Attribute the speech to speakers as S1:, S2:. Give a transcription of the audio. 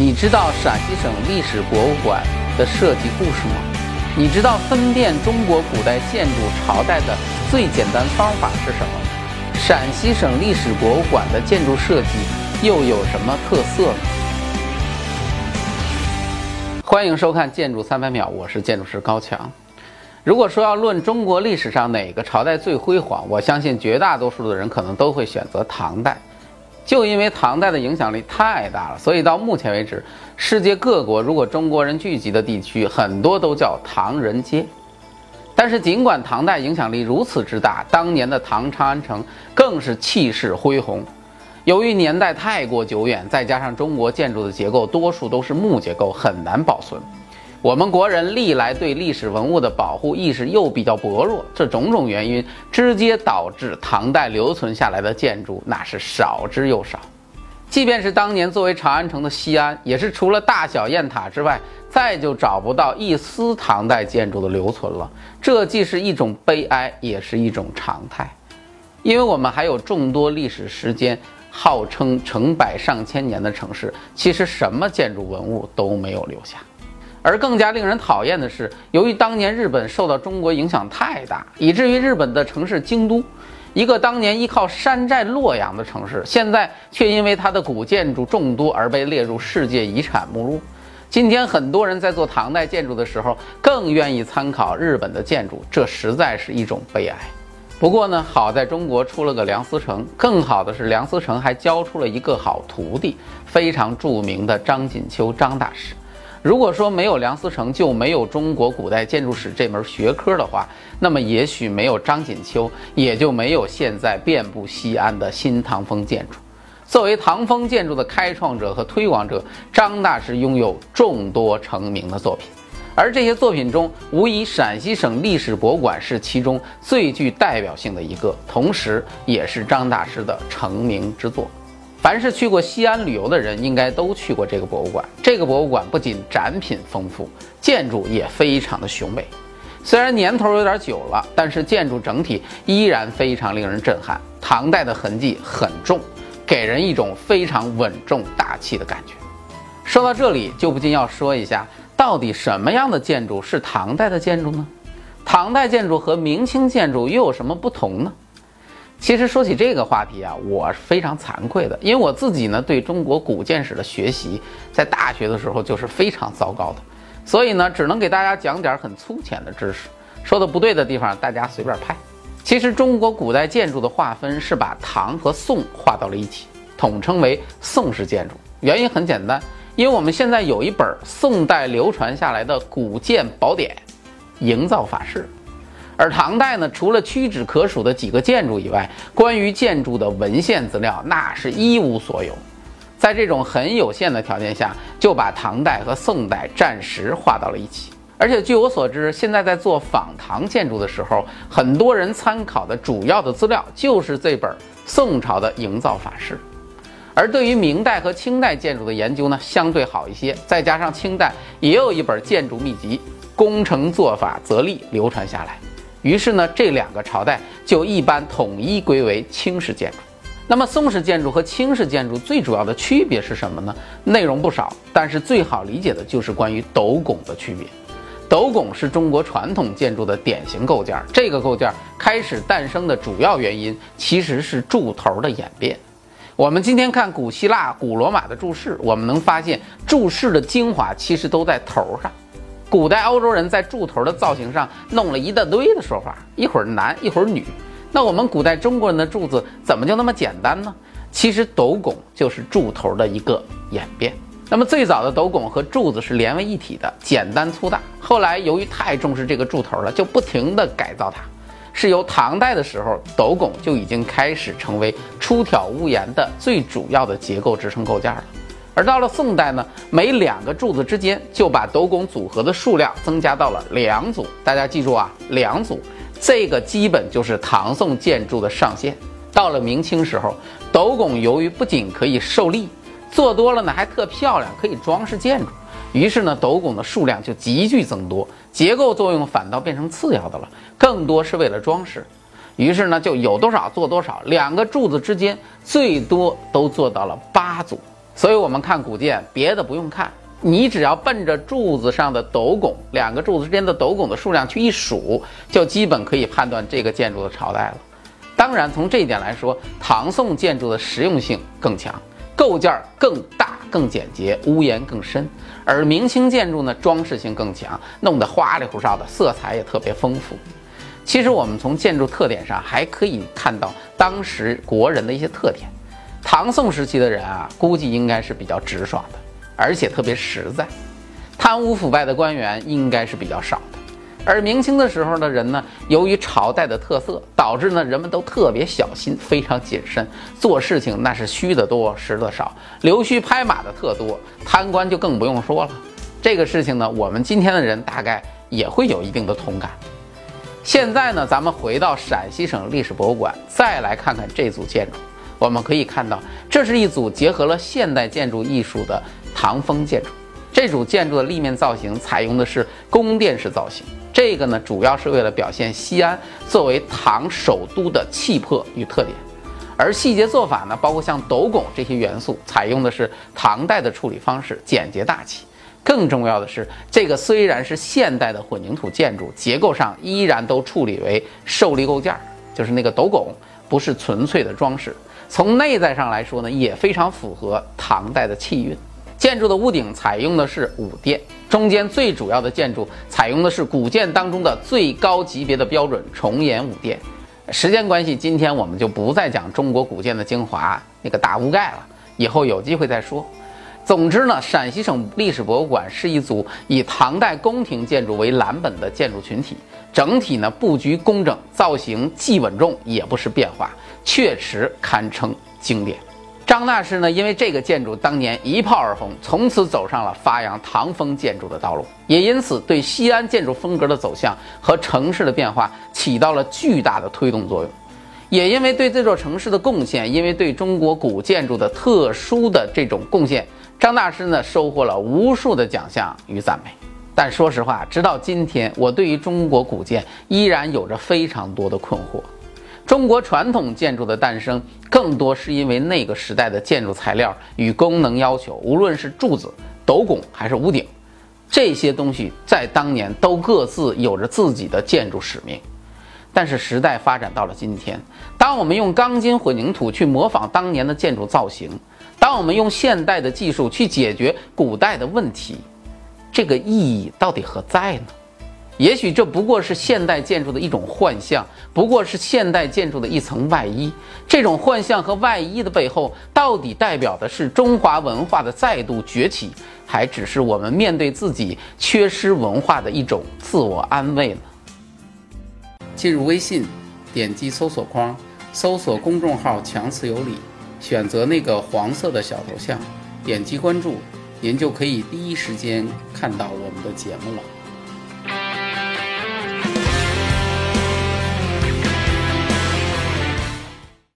S1: 你知道陕西省历史博物馆的设计故事吗？你知道分辨中国古代建筑朝代的最简单方法是什么？陕西省历史博物馆的建筑设计又有什么特色呢？欢迎收看《建筑三百秒》，我是建筑师高强。如果说要论中国历史上哪个朝代最辉煌，我相信绝大多数的人可能都会选择唐代。就因为唐代的影响力太大了，所以到目前为止，世界各国如果中国人聚集的地区，很多都叫唐人街。但是尽管唐代影响力如此之大，当年的唐长安城更是气势恢宏。由于年代太过久远，再加上中国建筑的结构多数都是木结构，很难保存。我们国人历来对历史文物的保护意识又比较薄弱，这种种原因直接导致唐代留存下来的建筑那是少之又少。即便是当年作为长安城的西安，也是除了大小雁塔之外，再就找不到一丝唐代建筑的留存了。这既是一种悲哀，也是一种常态，因为我们还有众多历史时间号称成百上千年的城市，其实什么建筑文物都没有留下。而更加令人讨厌的是，由于当年日本受到中国影响太大，以至于日本的城市京都，一个当年依靠山寨洛阳的城市，现在却因为它的古建筑众多而被列入世界遗产目录。今天很多人在做唐代建筑的时候，更愿意参考日本的建筑，这实在是一种悲哀。不过呢，好在中国出了个梁思成，更好的是梁思成还教出了一个好徒弟，非常著名的张锦秋张大师。如果说没有梁思成就没有中国古代建筑史这门学科的话，那么也许没有张锦秋，也就没有现在遍布西安的新唐风建筑。作为唐风建筑的开创者和推广者，张大师拥有众多成名的作品，而这些作品中，无疑陕西省历史博物馆是其中最具代表性的一个，同时也是张大师的成名之作。凡是去过西安旅游的人，应该都去过这个博物馆。这个博物馆不仅展品丰富，建筑也非常的雄伟。虽然年头有点久了，但是建筑整体依然非常令人震撼。唐代的痕迹很重，给人一种非常稳重大气的感觉。说到这里，就不禁要说一下，到底什么样的建筑是唐代的建筑呢？唐代建筑和明清建筑又有什么不同呢？其实说起这个话题啊，我是非常惭愧的，因为我自己呢对中国古建史的学习，在大学的时候就是非常糟糕的，所以呢只能给大家讲点很粗浅的知识，说的不对的地方大家随便拍。其实中国古代建筑的划分是把唐和宋划到了一起，统称为宋式建筑。原因很简单，因为我们现在有一本宋代流传下来的古建宝典《营造法式》。而唐代呢，除了屈指可数的几个建筑以外，关于建筑的文献资料那是一无所有。在这种很有限的条件下，就把唐代和宋代暂时划到了一起。而且据我所知，现在在做仿唐建筑的时候，很多人参考的主要的资料就是这本宋朝的营造法式。而对于明代和清代建筑的研究呢，相对好一些。再加上清代也有一本建筑秘籍《工程做法则例》流传下来。于是呢，这两个朝代就一般统一归为清式建筑。那么宋式建筑和清式建筑最主要的区别是什么呢？内容不少，但是最好理解的就是关于斗拱的区别。斗拱是中国传统建筑的典型构件，这个构件开始诞生的主要原因其实是柱头的演变。我们今天看古希腊、古罗马的柱式，我们能发现柱式的精华其实都在头上。古代欧洲人在柱头的造型上弄了一大堆的说法，一会儿男一会儿女。那我们古代中国人的柱子怎么就那么简单呢？其实斗拱就是柱头的一个演变。那么最早的斗拱和柱子是连为一体的，简单粗大。后来由于太重视这个柱头了，就不停地改造它。是由唐代的时候，斗拱就已经开始成为出挑屋檐的最主要的结构支撑构件了。而到了宋代呢，每两个柱子之间就把斗拱组合的数量增加到了两组。大家记住啊，两组，这个基本就是唐宋建筑的上限。到了明清时候，斗拱由于不仅可以受力，做多了呢还特漂亮，可以装饰建筑。于是呢，斗拱的数量就急剧增多，结构作用反倒变成次要的了，更多是为了装饰。于是呢，就有多少做多少，两个柱子之间最多都做到了八组。所以我们看古建，别的不用看，你只要奔着柱子上的斗拱，两个柱子之间的斗拱的数量去一数，就基本可以判断这个建筑的朝代了。当然，从这一点来说，唐宋建筑的实用性更强，构件更大、更简洁，屋檐更深；而明清建筑呢，装饰性更强，弄得花里胡哨的，色彩也特别丰富。其实我们从建筑特点上还可以看到当时国人的一些特点。唐宋时期的人啊，估计应该是比较直爽的，而且特别实在，贪污腐败的官员应该是比较少的。而明清的时候的人呢，由于朝代的特色，导致呢人们都特别小心，非常谨慎，做事情那是虚的多，实的少，溜须拍马的特多，贪官就更不用说了。这个事情呢，我们今天的人大概也会有一定的同感。现在呢，咱们回到陕西省历史博物馆，再来看看这组建筑，我们可以看到，这是一组结合了现代建筑艺术的唐风建筑。这组建筑的立面造型采用的是宫殿式造型。这个呢，主要是为了表现西安作为唐首都的气魄与特点，而细节做法呢，包括像斗拱这些元素，采用的是唐代的处理方式，简洁大气。更重要的是，这个虽然是现代的混凝土建筑，结构上依然都处理为受力构件，就是那个斗拱，不是纯粹的装饰。从内在上来说呢，也非常符合唐代的气韵。建筑的屋顶采用的是五殿。中间最主要的建筑采用的是古建当中的最高级别的标准重檐五殿。时间关系，今天我们就不再讲中国古建的精华那个大屋盖了，以后有机会再说。总之呢，陕西省历史博物馆是一组以唐代宫廷建筑为蓝本的建筑群体，整体呢布局工整，造型既稳重也不失变化，确实堪称经典。张大师呢，因为这个建筑当年一炮而红，从此走上了发扬唐风建筑的道路，也因此对西安建筑风格的走向和城市的变化起到了巨大的推动作用。也因为对这座城市的贡献，因为对中国古建筑的特殊的这种贡献，张大师呢收获了无数的奖项与赞美。但说实话，直到今天，我对于中国古建依然有着非常多的困惑。中国传统建筑的诞生，更多是因为那个时代的建筑材料与功能要求，无论是柱子、斗拱还是屋顶，这些东西在当年都各自有着自己的建筑使命。但是时代发展到了今天，当我们用钢筋混凝土去模仿当年的建筑造型，当我们用现代的技术去解决古代的问题，这个意义到底何在呢？也许这不过是现代建筑的一种幻象，不过是现代建筑的一层外衣。这种幻象和外衣的背后，到底代表的是中华文化的再度崛起，还只是我们面对自己缺失文化的一种自我安慰呢？进入微信，点击搜索框，搜索公众号“强词有理”，选择那个黄色的小头像，点击关注，您就可以第一时间看到我们的节目了。